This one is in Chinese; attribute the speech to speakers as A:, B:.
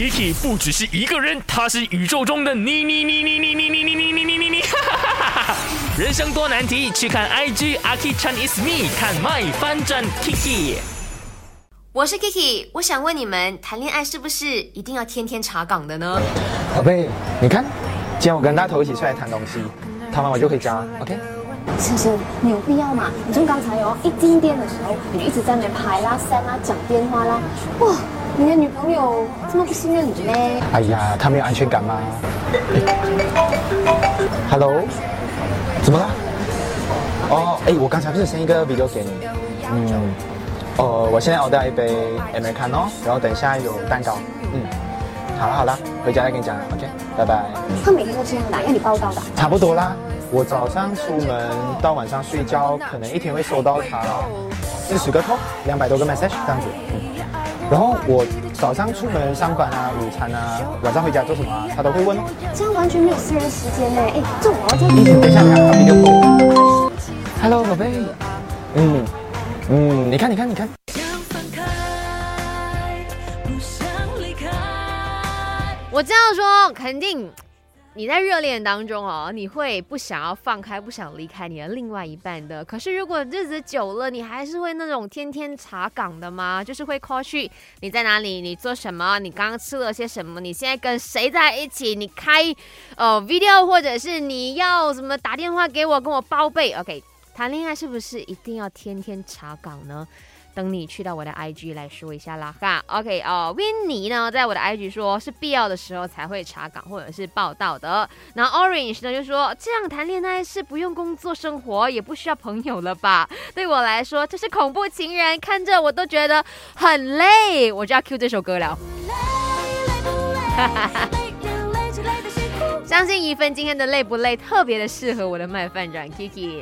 A: Kiki 不只是一个人，他是宇宙中的你你你你你你你你你你你你，人生多难题，去看 IG 阿 k i Chan is me，看 My 翻转 Kiki。
B: 我是 Kiki，我想问你们，谈恋爱是不是一定要天天查岗的呢？
C: 宝贝，你看，今天我跟大头一起出来谈东西，谈完我就回家，OK？
D: 先生，你有必要吗？你从刚才哦一进店的时候，你一直在那边拍啦、删啦、讲电话啦，哇，你的女朋友这么不信任你呢？
C: 哎呀，她没有安全感吗？Hello，怎么了？哦，哎，我刚才不是 send 一个 video 给你？嗯，哦，我现在 order 一杯 Americano，然后等一下有蛋糕。嗯，好了好了，回家再跟你讲，OK？拜拜。
D: 他每天都这样的，要你报道的。
C: 差不多啦。我早上出门到晚上睡觉，可能一天会收到他四十个 call，两百多个 message 这样子。嗯，然后我早上出门上班啊，午餐啊，晚上回家做什么啊，他都会问哦。
D: 这样完全没有私人时间呢。哎，这我要再
C: 等一下，他比较多。Hello，宝贝。嗯嗯，你看你看你看。
B: 我这样说肯定。你在热恋当中哦，你会不想要放开，不想离开你的另外一半的。可是如果日子久了，你还是会那种天天查岗的吗？就是会 call 去你在哪里，你做什么，你刚刚吃了些什么，你现在跟谁在一起？你开呃 video 或者是你要什么打电话给我跟我报备？OK，谈恋爱是不是一定要天天查岗呢？等你去到我的 IG 来说一下啦哈，OK 哦，Winnie 呢，在我的 IG 说是必要的时候才会查岗或者是报道的。那 Orange 呢就说这样谈恋爱是不用工作生活，也不需要朋友了吧？对我来说这是恐怖情人，看着我都觉得很累。我就要 Q 这首歌了。相信一份今天的累不累，特别的适合我的麦饭转 Kiki。